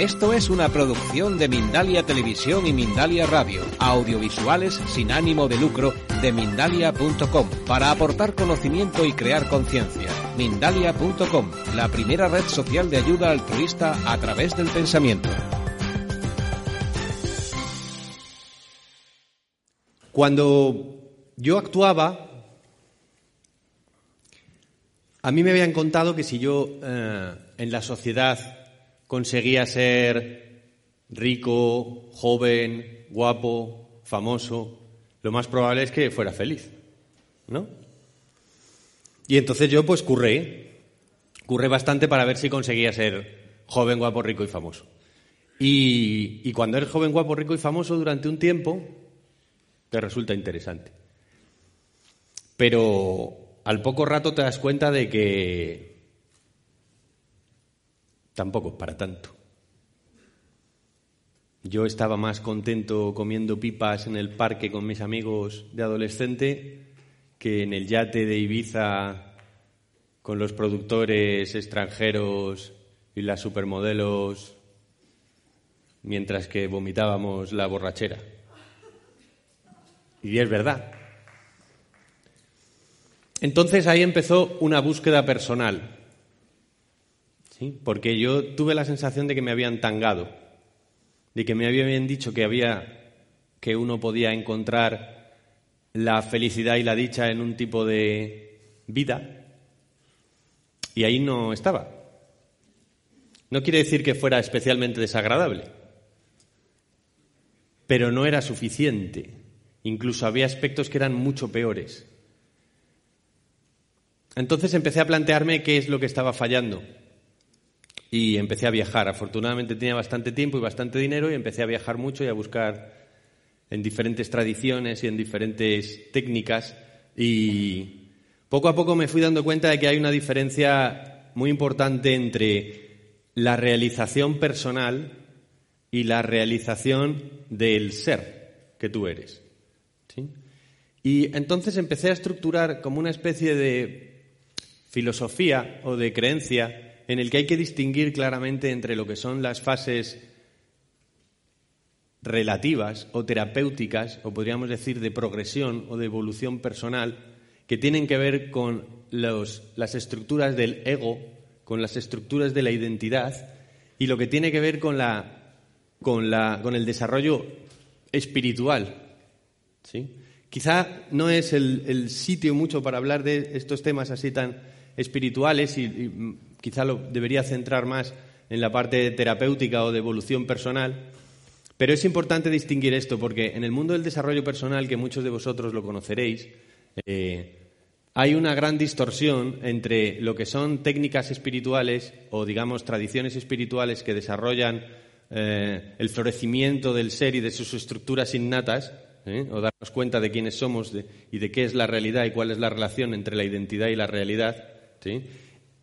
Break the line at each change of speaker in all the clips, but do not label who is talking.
Esto es una producción de Mindalia Televisión y Mindalia Radio, audiovisuales sin ánimo de lucro de mindalia.com, para aportar conocimiento y crear conciencia. Mindalia.com, la primera red social de ayuda altruista a través del pensamiento.
Cuando yo actuaba, a mí me habían contado que si yo eh, en la sociedad conseguía ser rico, joven, guapo, famoso, lo más probable es que fuera feliz, ¿no? Y entonces yo pues curré, curré bastante para ver si conseguía ser joven, guapo, rico y famoso. Y, cuando eres joven, guapo, rico y famoso durante un tiempo, te resulta interesante. Pero al poco rato te das cuenta de que tampoco para tanto. Yo estaba más contento comiendo pipas en el parque con mis amigos de adolescente que en el yate de Ibiza con los productores extranjeros y las supermodelos mientras que vomitábamos la borrachera. Y es verdad. Entonces ahí empezó una búsqueda personal, porque yo tuve la sensación de que me habían tangado, de que me habían dicho que había que uno podía encontrar la felicidad y la dicha en un tipo de vida, y ahí no estaba. No quiere decir que fuera especialmente desagradable, pero no era suficiente. Incluso había aspectos que eran mucho peores. Entonces empecé a plantearme qué es lo que estaba fallando. Y empecé a viajar. Afortunadamente tenía bastante tiempo y bastante dinero y empecé a viajar mucho y a buscar en diferentes tradiciones y en diferentes técnicas. Y poco a poco me fui dando cuenta de que hay una diferencia muy importante entre la realización personal y la realización del ser que tú eres. Y entonces empecé a estructurar como una especie de filosofía o de creencia en el que hay que distinguir claramente entre lo que son las fases relativas o terapéuticas, o podríamos decir de progresión o de evolución personal, que tienen que ver con las estructuras del ego, con las estructuras de la identidad, y lo que tiene que ver con el desarrollo espiritual. ¿sí? Quizá no es el sitio mucho para hablar de estos temas así tan espirituales y, quizá lo debería centrar más en la parte terapéutica o de evolución personal. Pero es importante distinguir esto porque en el mundo del desarrollo personal, que muchos de vosotros lo conoceréis, eh, hay una gran distorsión entre lo que son técnicas espirituales o, digamos, tradiciones espirituales que desarrollan eh, el florecimiento del ser y de sus estructuras innatas, eh, o darnos cuenta de quiénes somos y de qué es la realidad y cuál es la relación entre la identidad y la realidad,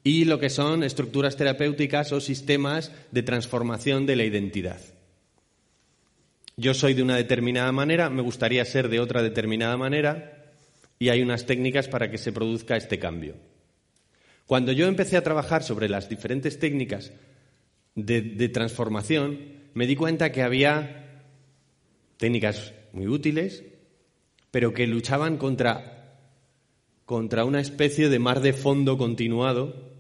y lo que son estructuras terapéuticas o sistemas de transformación de la identidad. Yo soy de una determinada manera, me gustaría ser de otra determinada manera y hay unas técnicas para que se produzca este cambio. Cuando yo empecé a trabajar sobre las diferentes técnicas de transformación, me di cuenta que había técnicas muy útiles, pero que luchaban contra contra una especie de mar de fondo continuado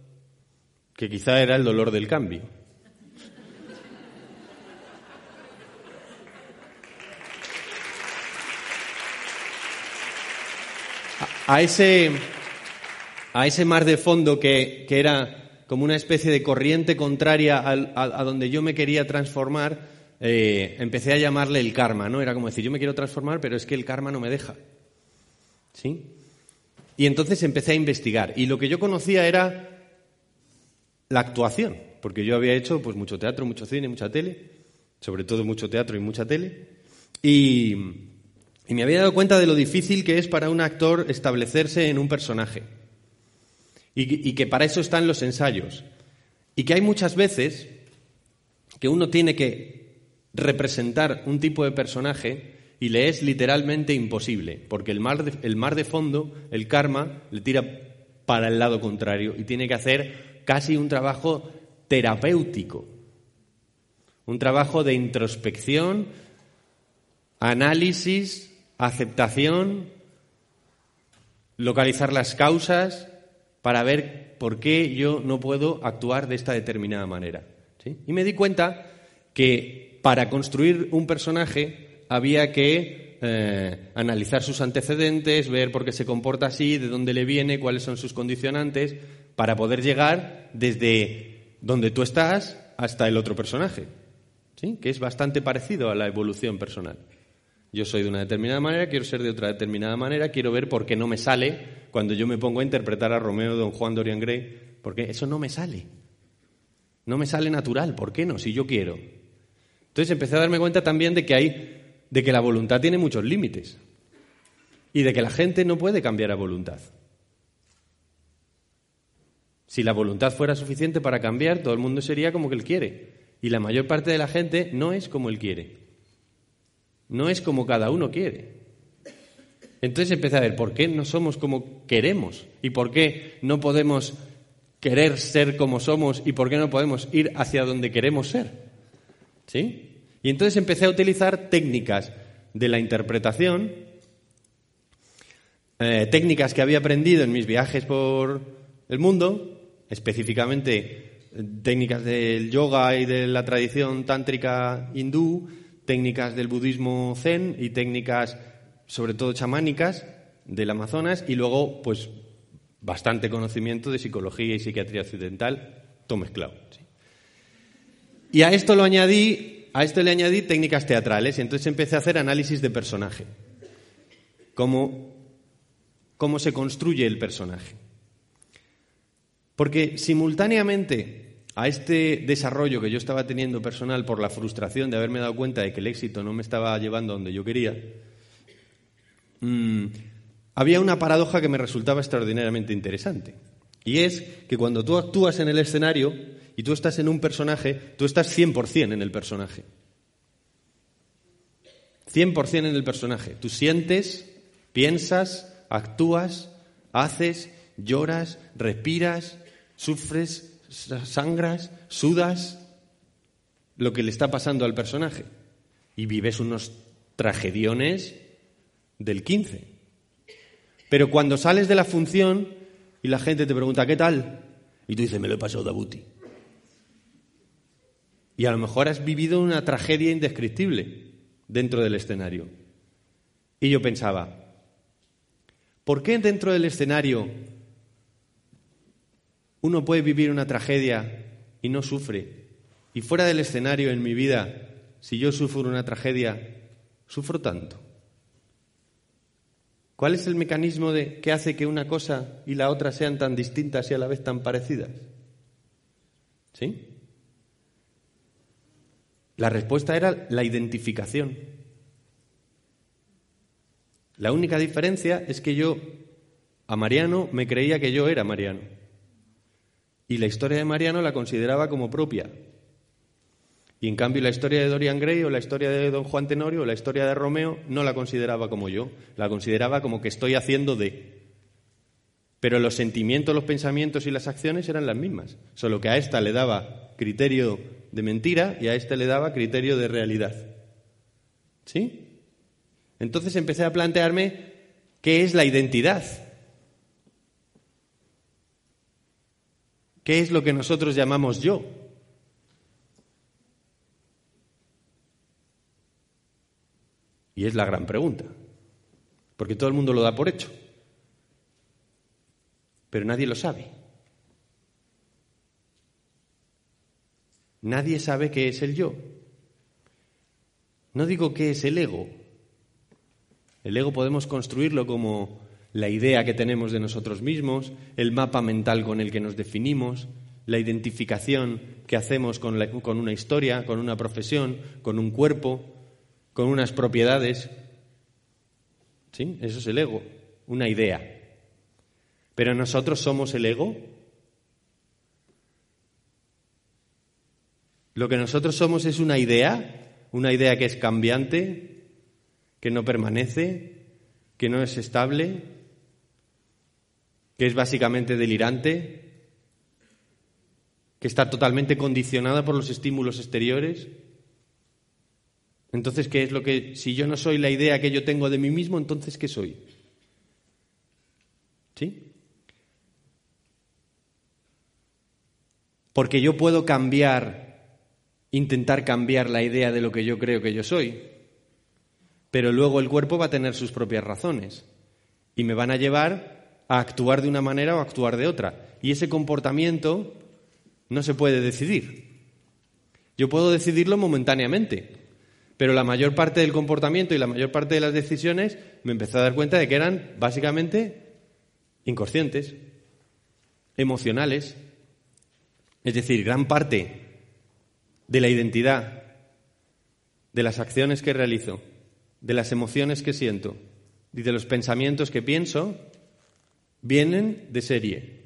que quizá era el dolor del cambio. A ese, a ese mar de fondo que, era como una especie de corriente contraria a, donde yo me quería transformar, eh, empecé a llamarle el karma, ¿no? Era como decir, yo me quiero transformar, pero es que el karma no me deja. ¿Sí? Y entonces empecé a investigar. Y lo que yo conocía era la actuación, porque yo había hecho pues, mucho teatro, mucho cine, mucha tele, sobre todo mucho teatro y mucha tele. Y, me había dado cuenta de lo difícil que es para un actor establecerse en un personaje. Y, y que para eso están los ensayos. Y que hay muchas veces que uno tiene que representar un tipo de personaje y le es literalmente imposible, porque el mar, de, el mar de fondo, el karma, le tira para el lado contrario y tiene que hacer casi un trabajo terapéutico Un trabajo de introspección, análisis, aceptación, localizar las causas para ver por qué yo no puedo actuar de esta determinada manera. Y me di cuenta que para construir un personaje había que eh, analizar sus antecedentes, ver por qué se comporta así, de dónde le viene, cuáles son sus condicionantes, para poder llegar desde donde tú estás hasta el otro personaje, ¿sí? que es bastante parecido a la evolución personal. Yo soy de una determinada manera, quiero ser de otra determinada manera, quiero ver por qué no me sale cuando yo me pongo a interpretar a Romeo Don Juan Dorian Gray, porque eso no me sale. No me sale natural, ¿por qué no? Si yo quiero. Entonces empecé a darme cuenta también de que hay de que la voluntad tiene muchos límites y de que la gente no puede cambiar a voluntad. Si la voluntad fuera suficiente para cambiar, todo el mundo sería como que él quiere. Y la mayor parte de la gente no es como él quiere. No es como cada uno quiere. Entonces empecé a ver por qué no somos como queremos y por qué no podemos querer ser como somos y por qué no podemos ir hacia donde queremos ser. ¿Sí? Y entonces empecé a utilizar técnicas de la interpretación, eh, técnicas que había aprendido en mis viajes por el mundo, específicamente eh, técnicas del yoga y de la tradición tántrica hindú, técnicas del budismo zen y técnicas sobre todo chamánicas del Amazonas y luego pues bastante conocimiento de psicología y psiquiatría occidental, todo mezclado. Y a esto lo añadí, a esto le añadí técnicas teatrales y entonces empecé a hacer análisis de personaje. Cómo, cómo se construye el personaje. Porque simultáneamente a este desarrollo que yo estaba teniendo personal por la frustración de haberme dado cuenta de que el éxito no me estaba llevando a donde yo quería, mm, había una paradoja que me resultaba extraordinariamente interesante. Y es que cuando tú actúas en el escenario y tú estás en un personaje, tú estás 100% en el personaje. 100% en el personaje. Tú sientes, piensas, actúas, haces, lloras, respiras, sufres, sangras, sudas lo que le está pasando al personaje y vives unos tragediones del 15. Pero cuando sales de la función y la gente te pregunta, ¿qué tal? Y tú dices, me lo he pasado de abuti. Y a lo mejor has vivido una tragedia indescriptible dentro del escenario. Y yo pensaba, ¿por qué dentro del escenario uno puede vivir una tragedia y no sufre. Y fuera del escenario en mi vida, si yo sufro una tragedia, sufro tanto. ¿Cuál es el mecanismo de, que hace que una cosa y la otra sean tan distintas y a la vez tan parecidas? ¿Sí? La respuesta era la identificación. La única diferencia es que yo a Mariano me creía que yo era Mariano. Y la historia de Mariano la consideraba como propia. Y en cambio la historia de Dorian Gray o la historia de Don Juan Tenorio o la historia de Romeo no la consideraba como yo, la consideraba como que estoy haciendo de. Pero los sentimientos, los pensamientos y las acciones eran las mismas, solo que a esta le daba criterio de mentira y a este le daba criterio de realidad. ¿Sí? Entonces empecé a plantearme qué es la identidad. ¿Qué es lo que nosotros llamamos yo? Y es la gran pregunta, porque todo el mundo lo da por hecho, pero nadie lo sabe. Nadie sabe qué es el yo. No digo qué es el ego. El ego podemos construirlo como la idea que tenemos de nosotros mismos, el mapa mental con el que nos definimos, la identificación que hacemos con, una historia, con una profesión, con un cuerpo, con unas propiedades. ¿Sí? Eso es el ego, una idea. Pero nosotros somos el ego. Lo que nosotros somos es una idea, una idea que es cambiante, que no permanece, que no es estable, que es básicamente delirante, que está totalmente condicionada por los estímulos exteriores, Entonces, ¿qué es lo que, si yo no soy la idea que yo tengo de mí mismo, entonces ¿qué soy? ¿Sí? Porque yo puedo cambiar, intentar cambiar la idea de lo que yo creo que yo soy, pero luego el cuerpo va a tener sus propias razones y me van a llevar a actuar de una manera o actuar de otra. Y ese comportamiento no se puede decidir. Yo puedo decidirlo momentáneamente, pero la mayor parte del comportamiento y la mayor parte de las decisiones me empecé a dar cuenta de que eran básicamente inconscientes, emocionales. Es decir, gran parte de la identidad, de las acciones que realizo, de las emociones que siento y de los pensamientos que pienso, vienen de serie.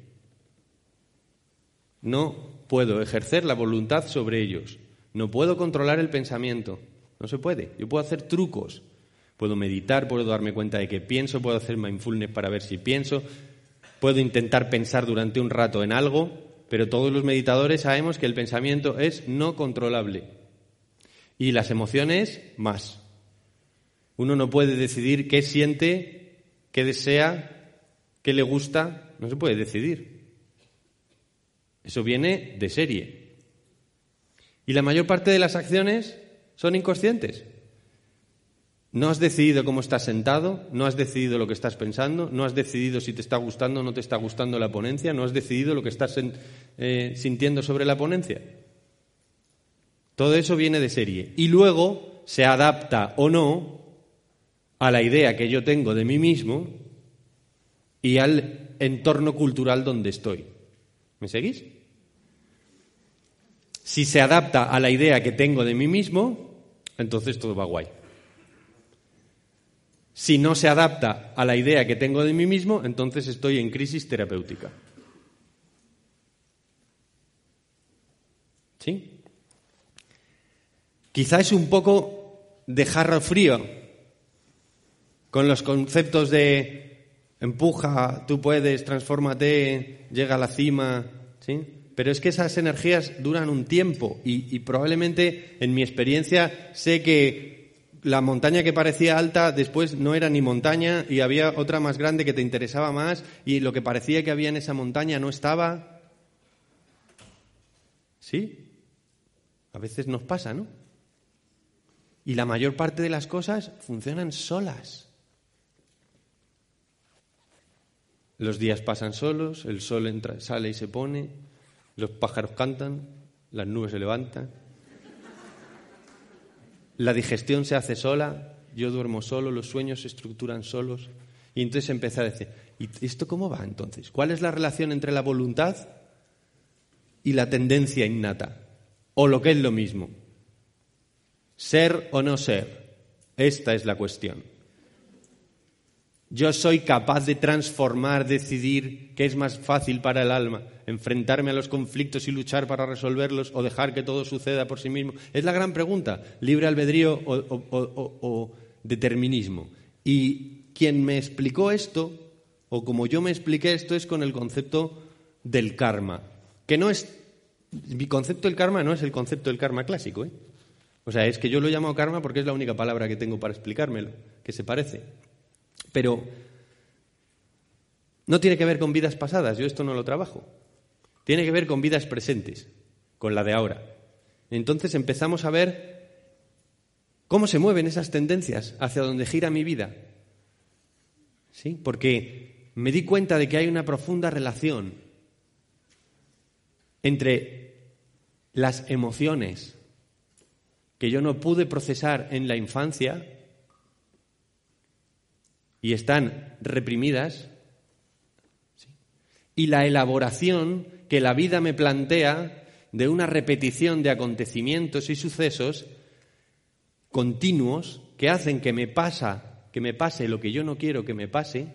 No puedo ejercer la voluntad sobre ellos. No puedo controlar el pensamiento. No se puede. Yo puedo hacer trucos. Puedo meditar, puedo darme cuenta de que pienso, puedo hacer mindfulness para ver si pienso, puedo intentar pensar durante un rato en algo, pero todos los meditadores sabemos que el pensamiento es no controlable. Y las emociones más. Uno no puede decidir qué siente, qué desea, qué le gusta, no se puede decidir. Eso viene de serie. Y la mayor parte de las acciones son inconscientes. No has decidido cómo estás sentado, no has decidido lo que estás pensando, no has decidido si te está gustando o no te está gustando la ponencia, no has decidido lo que estás eh, sintiendo sobre la ponencia. Todo eso viene de serie. Y luego se adapta o no a la idea que yo tengo de mí mismo y al entorno cultural donde estoy. ¿Me seguís? Si se adapta a la idea que tengo de mí mismo, entonces todo va guay. Si no se adapta a la idea que tengo de mí mismo, entonces estoy en crisis terapéutica. ¿Sí? Quizá es un poco de jarro frío con los conceptos de empuja, tú puedes, transfórmate, llega a la cima, ¿sí? pero es que esas energías duran un tiempo y, probablemente en mi experiencia sé que la montaña que parecía alta después no era ni montaña y había otra más grande que te interesaba más y lo que parecía que había en esa montaña no estaba. ¿Sí? A veces nos pasa, ¿no? Y la mayor parte de las cosas funcionan solas. Los días pasan solos, el sol entra, sale y se pone, los pájaros cantan, las nubes se levantan. La digestión se hace sola, yo duermo solo, los sueños se estructuran solos. Y entonces empecé a decir, ¿y esto cómo va entonces? ¿Cuál es la relación entre la voluntad y la tendencia innata? O lo que es lo mismo. Ser o no ser. Esta es la cuestión. Yo soy capaz de transformar, decidir qué es más fácil para el alma, enfrentarme a los conflictos y luchar para resolverlos o dejar que todo suceda por sí mismo. Es la gran pregunta, libre albedrío o, determinismo. Y quien me explicó esto, o como yo me expliqué esto, es con el concepto del karma, que no es... Mi concepto del karma no es el concepto del karma clásico, ¿eh? O sea, es que yo lo llamo karma porque es la única palabra que tengo para explicármelo, que se parece. Pero no tiene que ver con vidas pasadas, yo esto no lo trabajo. Tiene que ver con vidas presentes, con la de ahora. Entonces empezamos a ver cómo se mueven esas tendencias hacia donde gira mi vida. ¿Sí? Porque me di cuenta de que hay una profunda relación entre las emociones que yo no pude procesar en la infancia y están reprimidas, y la elaboración que la vida me plantea de una repetición de acontecimientos y sucesos continuos que hacen que me pasa, que me pase lo que yo no quiero que me pase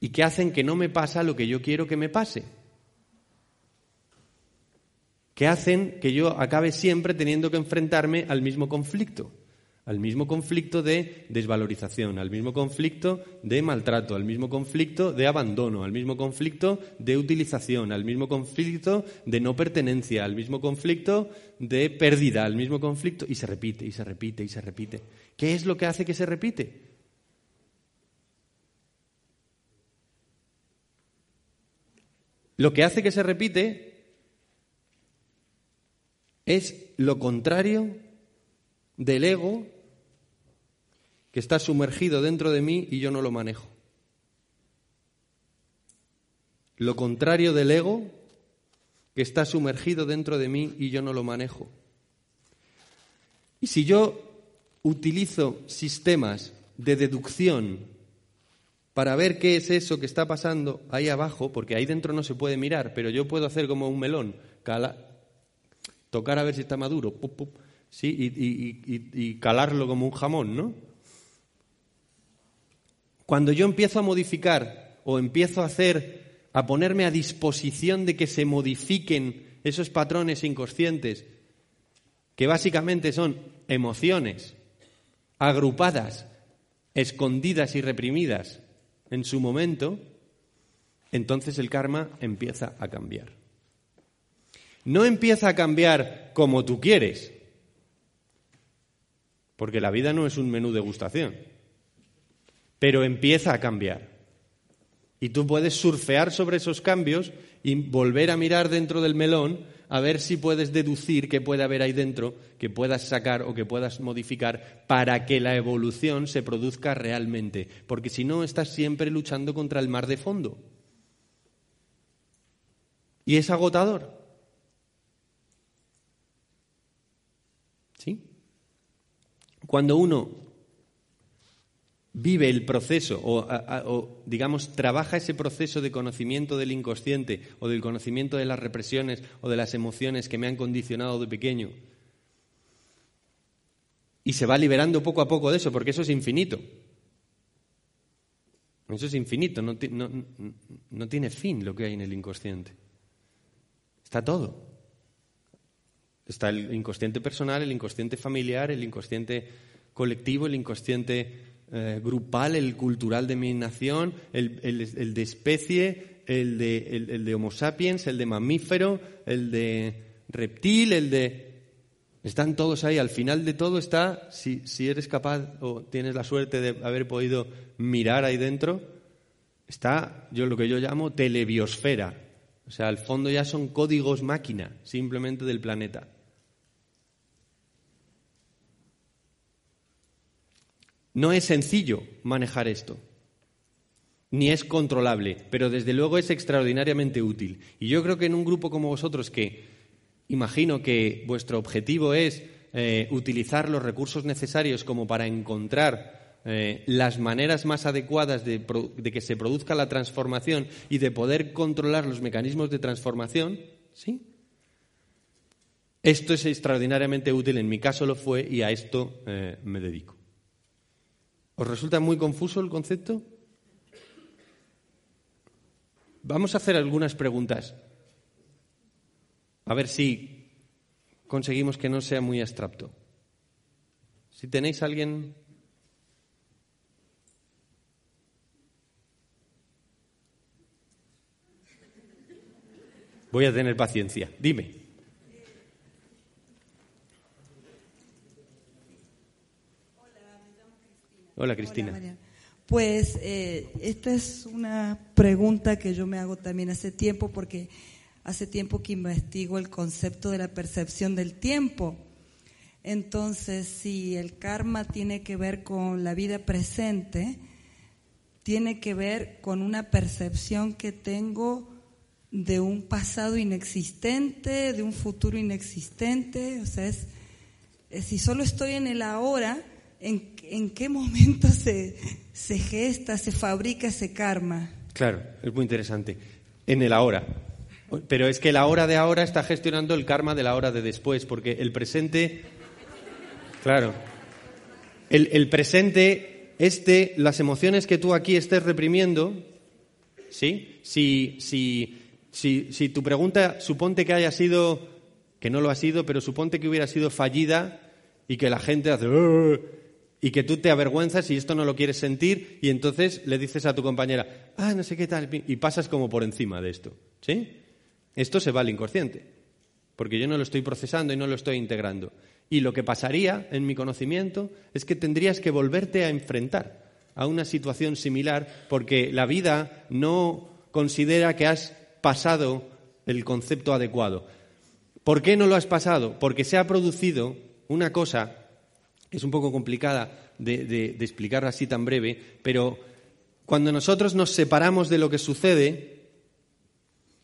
y que hacen que no me pasa lo que yo quiero que me pase. Que hacen que yo acabe siempre teniendo que enfrentarme al mismo conflicto al mismo conflicto de desvalorización, al mismo conflicto de maltrato, al mismo conflicto de abandono, al mismo conflicto de utilización, al mismo conflicto de no pertenencia, al mismo conflicto de pérdida, al mismo conflicto y se repite y se repite y se repite. ¿Qué es lo que hace que se repite? Lo que hace que se repite es lo contrario del ego que está sumergido dentro de mí y yo no lo manejo. Lo contrario del ego que está sumergido dentro de mí y yo no lo manejo. Y si yo utilizo sistemas de deducción para ver qué es eso que está pasando ahí abajo, porque ahí dentro no se puede mirar, pero yo puedo hacer como un melón, tocar a ver si está maduro, ¿sí? y calarlo como un jamón, ¿no? Cuando yo empiezo a modificar o empiezo a hacer, a ponerme a disposición de que se modifiquen esos patrones inconscientes, que básicamente son emociones agrupadas, escondidas y reprimidas en su momento, entonces el karma empieza a cambiar. No empieza a cambiar como tú quieres, porque la vida no es un menú de gustación pero empieza a cambiar. Y tú puedes surfear sobre esos cambios y volver a mirar dentro del melón a ver si puedes deducir qué puede haber ahí dentro, que puedas sacar o que puedas modificar para que la evolución se produzca realmente. Porque si no, estás siempre luchando contra el mar de fondo. Y es agotador. ¿Sí? Cuando uno vive el proceso o, digamos, trabaja ese proceso de conocimiento del inconsciente o del conocimiento de las represiones o de las emociones que me han condicionado de pequeño. Y se va liberando poco a poco de eso, porque eso es infinito. Eso es infinito, no, no tiene fin lo que hay en el inconsciente. Está todo. Está el inconsciente personal, el inconsciente familiar, el inconsciente colectivo, el inconsciente eh, grupal, el cultural de mi nación, el, de especie, el de, el, de Homo sapiens, el de mamífero, el de reptil, el de... Están todos ahí. Al final de todo está, si, si eres capaz o tienes la suerte de haber podido mirar ahí dentro, está yo lo que yo llamo telebiosfera. O sea, al fondo ya son códigos máquina, simplemente del planeta. No es sencillo manejar esto, ni es controlable, pero desde luego es extraordinariamente útil. Y yo creo que en un grupo como vosotros, que imagino que vuestro objetivo es eh, utilizar los recursos necesarios como para encontrar eh, las maneras más adecuadas de, que se produzca la transformación y de poder controlar los mecanismos de transformación, ¿sí? Esto es extraordinariamente útil, en mi caso lo fue y a esto eh, me dedico. ¿Os resulta muy confuso el concepto? Vamos a hacer algunas preguntas. A ver si conseguimos que no sea muy abstracto. Si tenéis alguien. Voy a tener paciencia. Dime. Hola, Cristina.
pues eh, esta es una pregunta que yo me hago también hace tiempo porque hace tiempo que investigo el concepto de la percepción del tiempo. Entonces, si el karma tiene que ver con la vida presente, tiene que ver con una percepción que tengo de un pasado inexistente, de un futuro inexistente. O sea, es, si solo estoy en el ahora, en, qué momento se, se gesta, se fabrica ese karma.
Claro, es muy interesante. En el ahora. Pero es que la hora de ahora está gestionando el karma de la hora de después, porque el presente, claro, el, el, presente, este, las emociones que tú aquí estés reprimiendo, ¿sí? Si, si, si, si tu pregunta suponte que haya sido, que no lo ha sido, pero suponte que hubiera sido fallida, y que la gente hace y que tú te avergüenzas y esto no lo quieres sentir y entonces le dices a tu compañera, ah, no sé qué tal, y pasas como por encima de esto. ¿Sí? Esto se va al inconsciente, porque yo no lo estoy procesando y no lo estoy integrando. Y lo que pasaría en mi conocimiento es que tendrías que volverte a enfrentar a una situación similar porque la vida no considera que has pasado el concepto adecuado. ¿Por qué no lo has pasado? Porque se ha producido una cosa es un poco complicada de, de, así tan breve, pero cuando nosotros nos separamos de lo que sucede,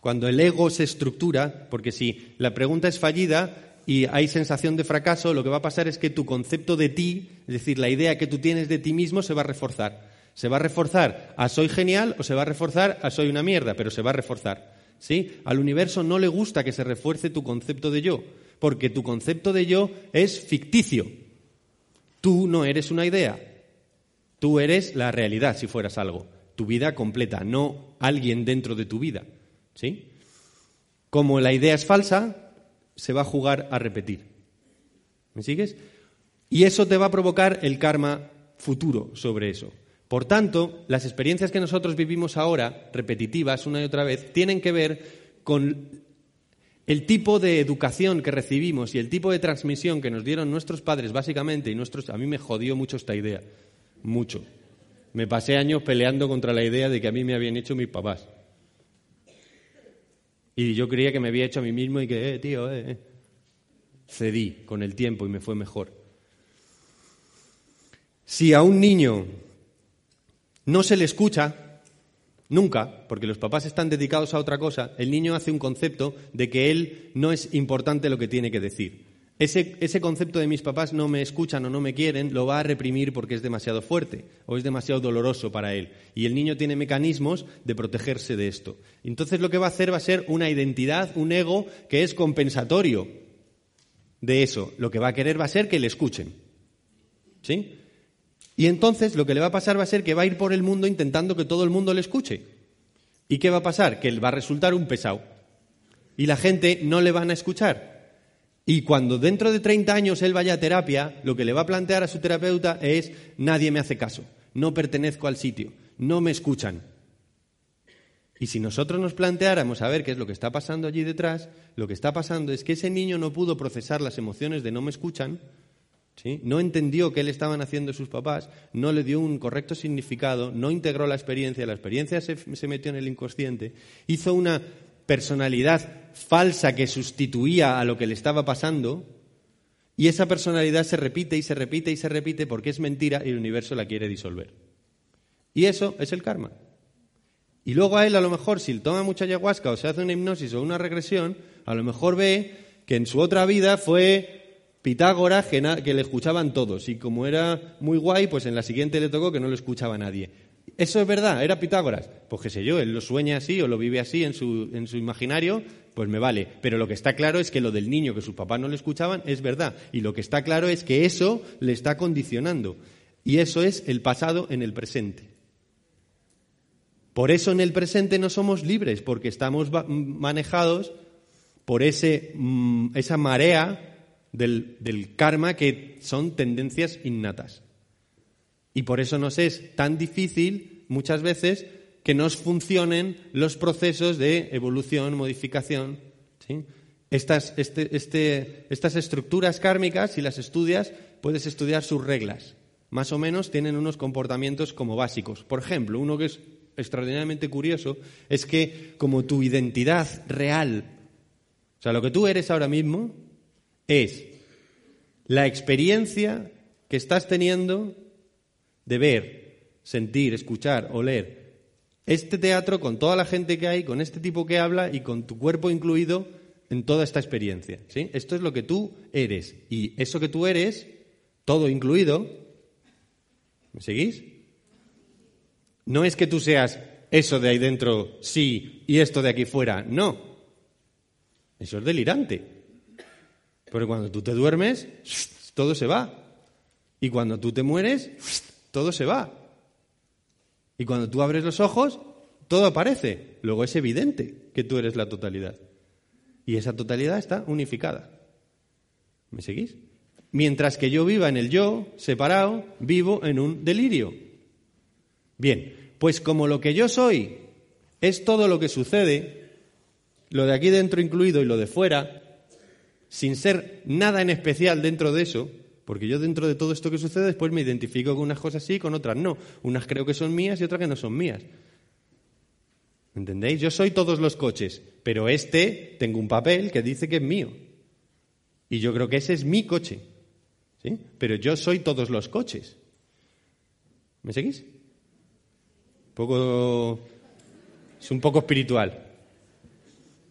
cuando el ego se estructura, porque si la pregunta es fallida y hay sensación de fracaso, lo que va a pasar es que tu concepto de ti, es decir, la idea que tú tienes de ti mismo, se va a reforzar. Se va a reforzar a soy genial o se va a reforzar a soy una mierda, pero se va a reforzar. ¿Sí? Al universo no le gusta que se refuerce tu concepto de yo, porque tu concepto de yo es ficticio. Tú no eres una idea. Tú eres la realidad si fueras algo. Tu vida completa, no alguien dentro de tu vida. ¿Sí? Como la idea es falsa, se va a jugar a repetir. ¿Me sigues? Y eso te va a provocar el karma futuro sobre eso. Por tanto, las experiencias que nosotros vivimos ahora, repetitivas una y otra vez, tienen que ver con el tipo de educación que recibimos y el tipo de transmisión que nos dieron nuestros padres, básicamente, y nuestros. A mí me jodió mucho esta idea. Mucho. Me pasé años peleando contra la idea de que a mí me habían hecho mis papás. Y yo creía que me había hecho a mí mismo y que, eh, tío, eh, eh. Cedí con el tiempo y me fue mejor. Si a un niño no se le escucha, nunca, porque los papás están dedicados a otra cosa, el niño hace un concepto de que él no es importante lo que tiene que decir. Ese, concepto de mis papás no me escuchan o no me quieren lo va a reprimir porque es demasiado fuerte o es demasiado doloroso para él. Y el niño tiene mecanismos de protegerse de esto. Entonces lo que va a hacer va a ser una identidad, un ego que es compensatorio de eso. Lo que va a querer va a ser que le escuchen. ¿Sí? Y entonces lo que le va a pasar va a ser que va a ir por el mundo intentando que todo el mundo le escuche. ¿Y qué va a pasar? Que él va a resultar un pesado. Y la gente no le van a escuchar. Y cuando dentro de 30 años él vaya a terapia, lo que le va a plantear a su terapeuta es, nadie me hace caso, no pertenezco al sitio, no me escuchan. Y si nosotros nos planteáramos a ver qué es lo que está pasando allí detrás, lo que está pasando es que ese niño no pudo procesar las emociones de no me escuchan, no entendió qué le estaban haciendo sus papás, no le dio un correcto significado, no integró la experiencia, la experiencia se, se metió en el inconsciente, hizo una personalidad falsa que sustituía a lo que le estaba pasando, y esa personalidad se repite y se repite y se repite porque es mentira y el universo la quiere disolver. Y eso es el karma. Y luego a él, a lo mejor, si toma mucha ayahuasca o se hace una hipnosis o una regresión, a lo mejor ve que en su otra vida fue Pitágoras que, que le escuchaban todos. Y como era muy guay, pues en la siguiente le tocó que no lo escuchaba nadie. ¿Eso es verdad? ¿Era Pitágoras? Pues qué sé yo, él lo sueña así o lo vive así en su, en su, imaginario, pues me vale. Pero lo que está claro es que lo del niño que sus papás no le escuchaban es verdad. Y lo que está claro es que eso le está condicionando. Y eso es el pasado en el presente. Por eso en el presente no somos libres, porque estamos manejados por ese, mm, esa marea del, karma que son tendencias innatas. Y por eso nos es tan difícil muchas veces que nos funcionen los procesos de evolución, modificación. Estas, este, este, estas estructuras kármicas, si las estudias, puedes estudiar sus reglas. Más o menos tienen unos comportamientos como básicos. Por ejemplo, uno que es extraordinariamente curioso es que como tu identidad real, o sea, lo que tú eres ahora mismo, es la experiencia que estás teniendo de ver, sentir, escuchar, oler este teatro con toda la gente que hay, con este tipo que habla y con tu cuerpo incluido en toda esta experiencia. ¿sí? Esto es lo que tú eres. Y eso que tú eres, todo incluido, ¿me seguís? No es que tú seas eso de ahí dentro sí y esto de aquí fuera. No. Eso es delirante. Pero cuando tú te duermes, todo se va. Y cuando tú te mueres, todo se va. Y cuando tú abres los ojos, todo aparece. Luego es evidente que tú eres la totalidad. Y esa totalidad está unificada. ¿Me seguís? Mientras que yo viva en el yo, separado, vivo en un delirio. Bien, pues como lo que yo soy es todo lo que sucede, lo de aquí dentro incluido y lo de fuera, sin ser nada en especial dentro de eso, porque yo dentro de todo esto que sucede después me identifico con unas cosas sí y con otras no. Unas creo que son mías y otras que no son mías. ¿Entendéis? Yo soy todos los coches, pero este tengo un papel que dice que es mío. Y yo creo que ese es mi coche. ¿Sí? Pero yo soy todos los coches. ¿Me seguís? Un poco. Es un poco espiritual.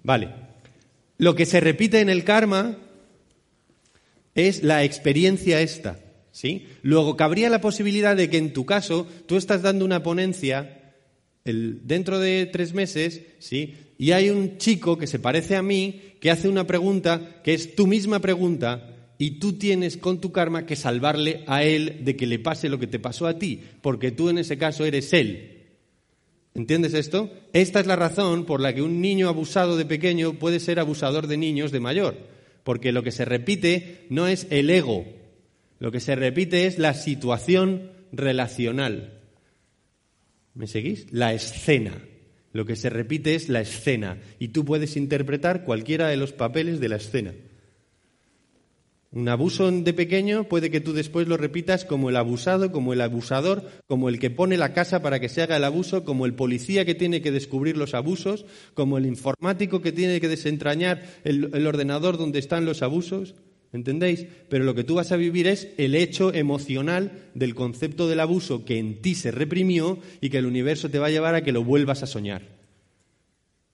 Vale. Lo que se repite en el karma es la experiencia esta. ¿sí? Luego, cabría la posibilidad de que en tu caso tú estás dando una ponencia dentro de tres meses, ¿sí? y hay un chico que se parece a mí que hace una pregunta que es tu misma pregunta y tú tienes con tu karma que salvarle a él de que le pase lo que te pasó a ti, porque tú en ese caso eres él. ¿Entiendes esto? Esta es la razón por la que un niño abusado de pequeño puede ser abusador de niños de mayor, porque lo que se repite no es el ego, lo que se repite es la situación relacional. ¿Me seguís? La escena. Lo que se repite es la escena y tú puedes interpretar cualquiera de los papeles de la escena. Un abuso de pequeño puede que tú después lo repitas como el abusado, como el abusador, como el que pone la casa para que se haga el abuso, como el policía que tiene que descubrir los abusos, como el informático que tiene que desentrañar el, ordenador donde están los abusos. ¿Entendéis? Pero lo que tú vas a vivir es el hecho emocional del concepto del abuso que en ti se reprimió y que el universo te va a llevar a que lo vuelvas a soñar.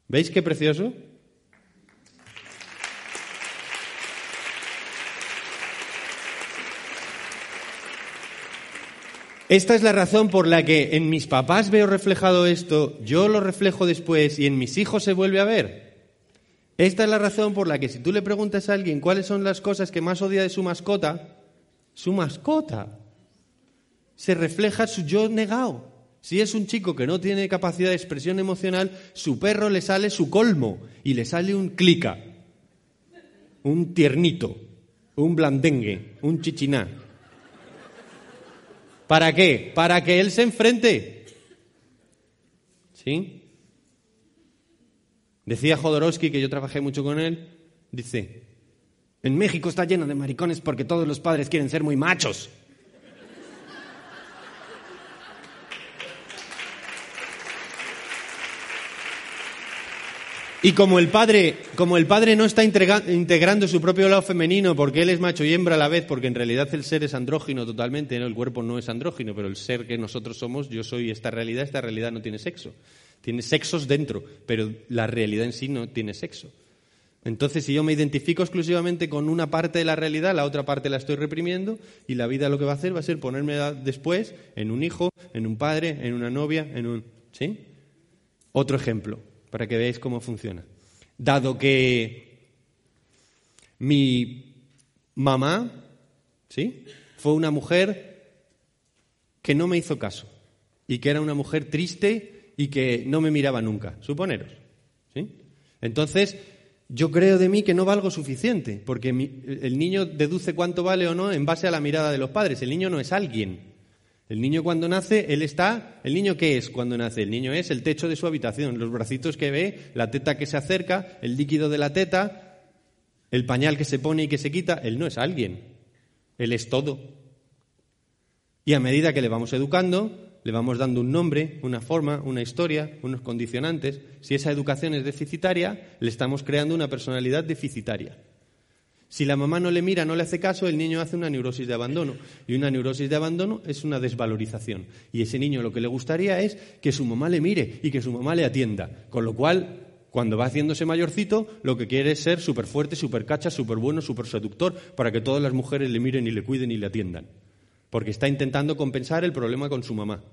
¿Veis qué precioso? Esta es la razón por la que en mis papás veo reflejado esto, yo lo reflejo después y en mis hijos se vuelve a ver. Esta es la razón por la que si tú le preguntas a alguien cuáles son las cosas que más odia de su mascota, su mascota se refleja su yo negado. Si es un chico que no tiene capacidad de expresión emocional, su perro le sale su colmo y le sale un clica, un tiernito, un blandengue, un chichiná. ¿Para qué? Para que él se enfrente. ¿Sí? Decía Jodorowsky, que yo trabajé mucho con él, dice, en México está lleno de maricones porque todos los padres quieren ser muy machos. Y como el padre, como el padre no está integrando su propio lado femenino porque él es macho y hembra a la vez, porque en realidad el ser es andrógino totalmente, el cuerpo no es andrógino, pero el ser que nosotros somos, yo soy esta realidad, esta realidad no tiene sexo. Tiene sexos dentro, pero la realidad en sí no tiene sexo. Entonces, si yo me identifico exclusivamente con una parte de la realidad, la otra parte la estoy reprimiendo y la vida lo que va a hacer va a ser ponerme después en un hijo, en un padre, en una novia, en un... ¿Sí? Otro ejemplo para que veáis cómo funciona. Dado que mi mamá, ¿sí? Fue una mujer que no me hizo caso y que era una mujer triste y que no me miraba nunca, suponeros, ¿sí? Entonces, yo creo de mí que no valgo suficiente, porque el niño deduce cuánto vale o no en base a la mirada de los padres. El niño no es alguien. El niño cuando nace, él está... ¿El niño qué es cuando nace? El niño es el techo de su habitación, los bracitos que ve, la teta que se acerca, el líquido de la teta, el pañal que se pone y que se quita. Él no es alguien, él es todo. Y a medida que le vamos educando, le vamos dando un nombre, una forma, una historia, unos condicionantes. Si esa educación es deficitaria, le estamos creando una personalidad deficitaria. Si la mamá no le mira, no le hace caso, el niño hace una neurosis de abandono. Y una neurosis de abandono es una desvalorización. Y ese niño lo que le gustaría es que su mamá le mire y que su mamá le atienda. Con lo cual, cuando va haciéndose mayorcito, lo que quiere es ser súper fuerte, súper cacha, súper bueno, súper seductor, para que todas las mujeres le miren y le cuiden y le atiendan. Porque está intentando compensar el problema con su mamá.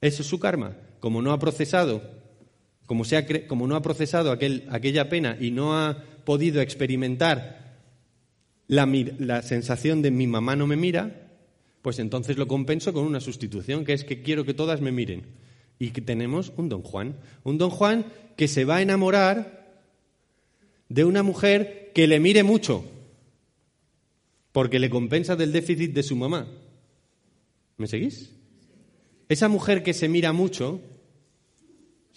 Eso es su karma. Como no ha procesado, como, como no ha procesado aquella pena y no ha podido experimentar la, sensación de mi mamá no me mira, pues entonces lo compenso con una sustitución, que es que quiero que todas me miren. Y que tenemos un don Juan. Un don Juan que se va a enamorar de una mujer que le mire mucho. porque le compensa del déficit de su mamá. ¿Me seguís? Esa mujer que se mira mucho,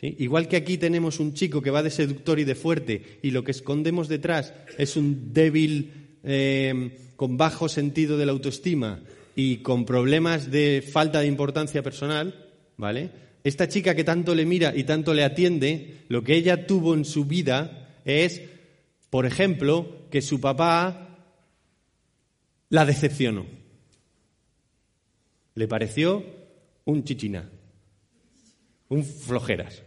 igual que aquí tenemos un chico que va de seductor y de fuerte y lo que escondemos detrás es un débil eh, con bajo sentido de la autoestima y con problemas de falta de importancia personal, ¿vale? Esta chica que tanto le mira y tanto le atiende, lo que ella tuvo en su vida es, por ejemplo, que su papá la decepcionó. Le pareció un chichina, un flojeras.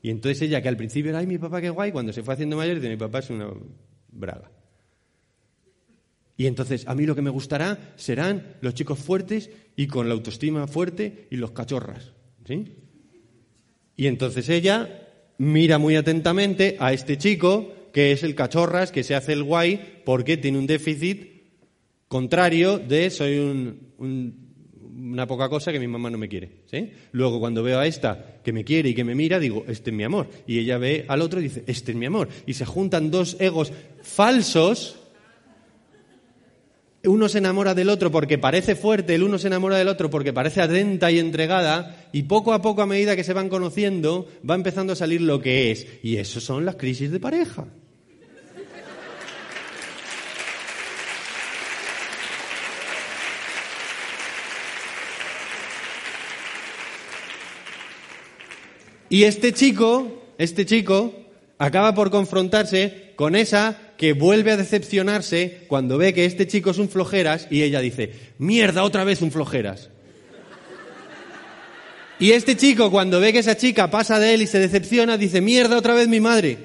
Y entonces ella, que al principio era, ay, mi papá qué guay, cuando se fue haciendo mayor, dice, mi papá es una braga. Y entonces a mí lo que me gustará serán los chicos fuertes y con la autoestima fuerte y los cachorras. ¿sí? Y entonces ella mira muy atentamente a este chico que es el cachorras, que se hace el guay porque tiene un déficit contrario de soy una poca cosa que mi mamá no me quiere. ¿sí? Luego, cuando veo a esta que me quiere y que me mira, digo, este es mi amor. Y ella ve al otro y dice, este es mi amor. Y se juntan dos egos falsos. Uno se enamora del otro porque parece fuerte, el uno se enamora del otro porque parece atenta y entregada, y poco a poco, a medida que se van conociendo, va empezando a salir lo que es. Y eso son las crisis de pareja. Y este chico, este chico, acaba por confrontarse con esa que vuelve a decepcionarse cuando ve que este chico es un flojeras y ella dice, mierda, otra vez un flojeras. Y este chico, cuando ve que esa chica pasa de él y se decepciona, dice, mierda, otra vez mi madre.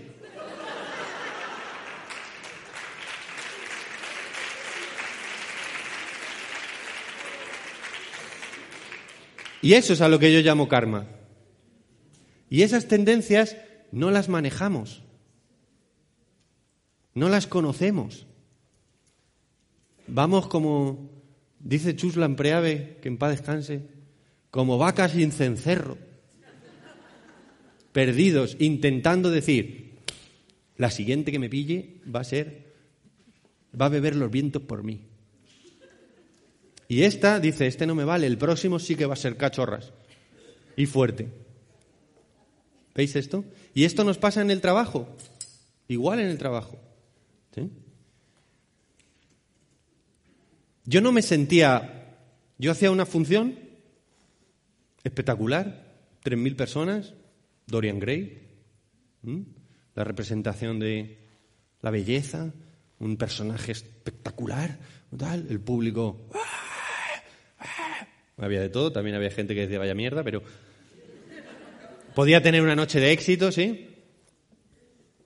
Y eso es a lo que yo llamo karma. Y esas tendencias no las manejamos, no las conocemos. Vamos como, dice Chuslan Preave, que en paz descanse, como vacas sin cencerro, perdidos, intentando decir, la siguiente que me pille va a ser, va a beber los vientos por mí. Y esta dice, este no me vale, el próximo sí que va a ser cachorras y fuerte. ¿Veis esto? Y esto nos pasa en el trabajo, igual en el trabajo. Yo no me sentía, yo hacía una función espectacular, 3.000 personas, Dorian Gray, la representación de la belleza, un personaje espectacular, el público... ¡ah! ¡ah! Había de todo, también había gente que decía vaya mierda, pero Podía tener una noche de éxito, sí.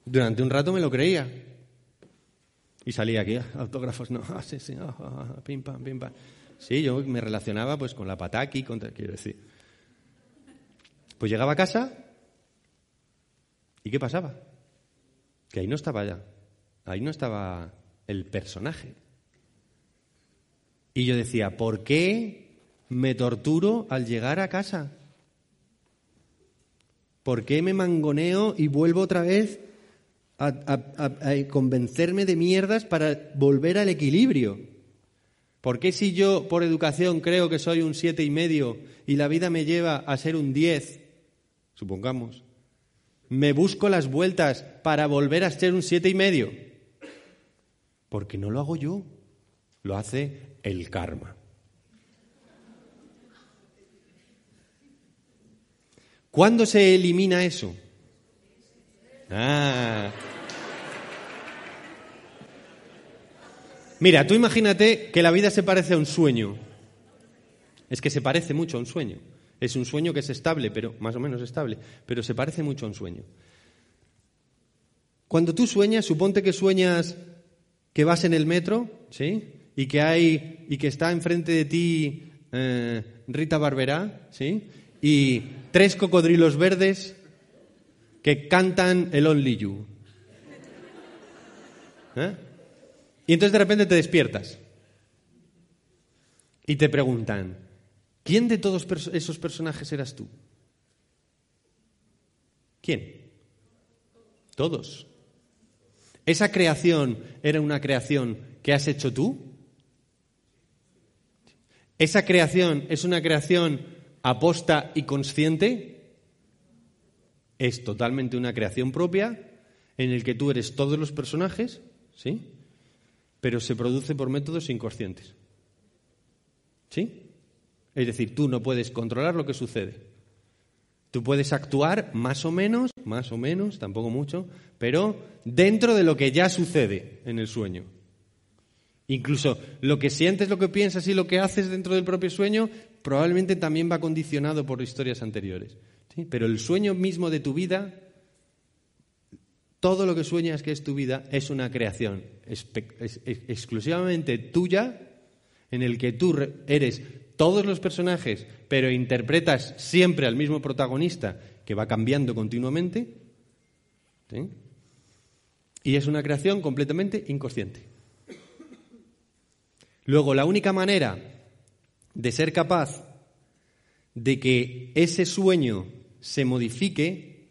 Durante un rato me lo creía. Y salía aquí, autógrafos, no, sí, sí, ah, ah, pim, pam, pim, pam. Sí, yo me relacionaba pues con la pataki, con, quiero decir. Pues llegaba a casa y ¿qué pasaba? Que ahí no estaba ya, ahí no estaba el personaje. Y yo decía, ¿por qué me torturo al llegar a casa? ¿Por qué me mangoneo y vuelvo otra vez a, convencerme de mierdas para volver al equilibrio? ¿Por qué si yo por educación creo que soy un siete y medio y la vida me lleva a ser un diez, supongamos, me busco las vueltas para volver a ser un siete y medio? Porque no lo hago yo, lo hace el karma. ¿Cuándo se elimina eso? Ah. Mira, tú imagínate que la vida se parece a un sueño. Es que se parece mucho a un sueño. Es un sueño que es estable, pero más o menos estable, pero se parece mucho a un sueño. Cuando tú sueñas, suponte que sueñas que vas en el metro, ¿sí? Y que hay y que está enfrente de ti eh, Rita Barberá, ¿sí? Y tres cocodrilos verdes que cantan el Only You. ¿Eh? Y entonces de repente te despiertas y te preguntan, ¿quién de todos esos personajes eras tú? ¿Quién? Todos. ¿Esa creación era una creación que has hecho tú? ¿Esa creación es una creación aposta y consciente? Es totalmente una creación propia en el que tú eres todos los personajes, ¿sí? Pero se produce por métodos inconscientes. ¿Sí? Es decir, tú no puedes controlar lo que sucede. Tú puedes actuar más o menos, más o menos, tampoco mucho, pero dentro de lo que ya sucede en el sueño. Incluso lo que sientes, lo que piensas y lo que haces dentro del propio sueño probablemente también va condicionado por historias anteriores. Pero el sueño mismo de tu vida, todo lo que sueñas que es tu vida, es una creación exclusivamente tuya en el que tú eres todos los personajes, pero interpretas siempre al mismo protagonista que va cambiando continuamente. Y es una creación completamente inconsciente. Luego, la única manera de ser capaz de que ese sueño se modifique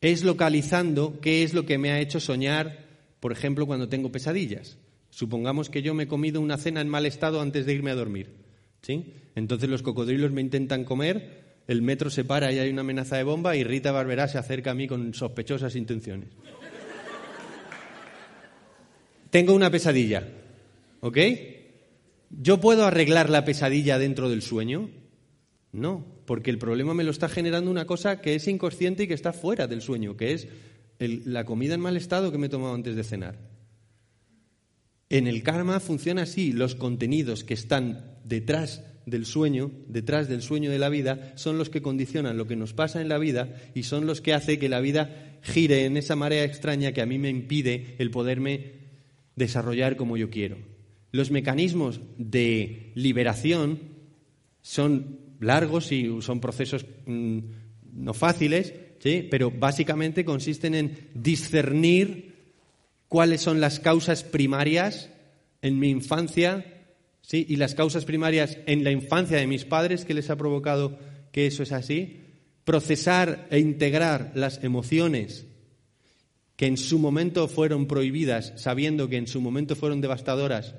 es localizando qué es lo que me ha hecho soñar, por ejemplo, cuando tengo pesadillas. Supongamos que yo me he comido una cena en mal estado antes de irme a dormir. ¿sí? Entonces los cocodrilos me intentan comer, el metro se para y hay una amenaza de bomba y Rita Barberá se acerca a mí con sospechosas intenciones. Tengo una pesadilla, ¿ok? ¿Yo puedo arreglar la pesadilla dentro del sueño? No, porque el problema me lo está generando una cosa que es inconsciente y que está fuera del sueño, que es la comida en mal estado que me he tomado antes de cenar. En el karma funciona así, los contenidos que están detrás del sueño, detrás del sueño de la vida, son los que condicionan lo que nos pasa en la vida y son los que hacen que la vida gire en esa marea extraña que a mí me impide el poderme desarrollar como yo quiero. Los mecanismos de liberación son largos y son procesos mm, no fáciles, pero básicamente consisten en discernir cuáles son las causas primarias en mi infancia ¿sí? y las causas primarias en la infancia de mis padres que les ha provocado que eso es así, procesar e integrar las emociones que en su momento fueron prohibidas, sabiendo que en su momento fueron devastadoras,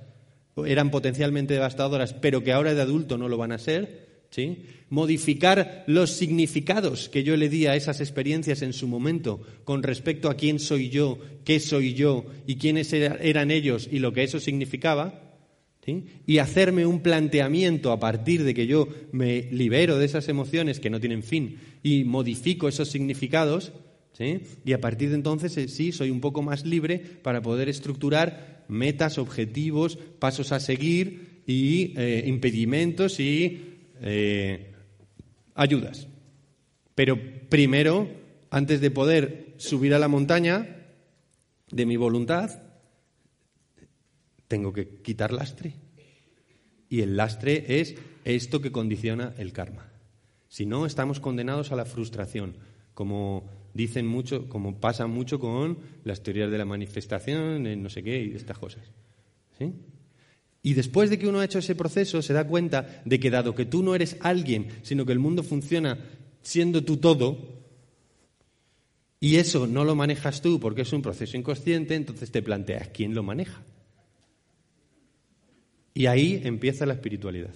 eran potencialmente devastadoras, pero que ahora de adulto no lo van a ser, ¿sí? modificar los significados que yo le di a esas experiencias en su momento con respecto a quién soy yo, qué soy yo y quiénes eran ellos y lo que eso significaba, y hacerme un planteamiento a partir de que yo me libero de esas emociones que no tienen fin y modifico esos significados, y a partir de entonces eh, sí soy un poco más libre para poder estructurar metas, objetivos, pasos a seguir y eh, impedimentos y eh, ayudas. Pero primero, antes de poder subir a la montaña de mi voluntad, tengo que quitar lastre. Y el lastre es esto que condiciona el karma. Si no, estamos condenados a la frustración, como dicen mucho, como pasa mucho con las teorías de la manifestación, no sé qué y estas cosas. Y después de que uno ha hecho ese proceso, se da cuenta de que dado que tú no eres alguien, sino que el mundo funciona siendo tú todo, y eso no lo manejas tú porque es un proceso inconsciente, entonces te planteas quién lo maneja. Y ahí empieza la espiritualidad.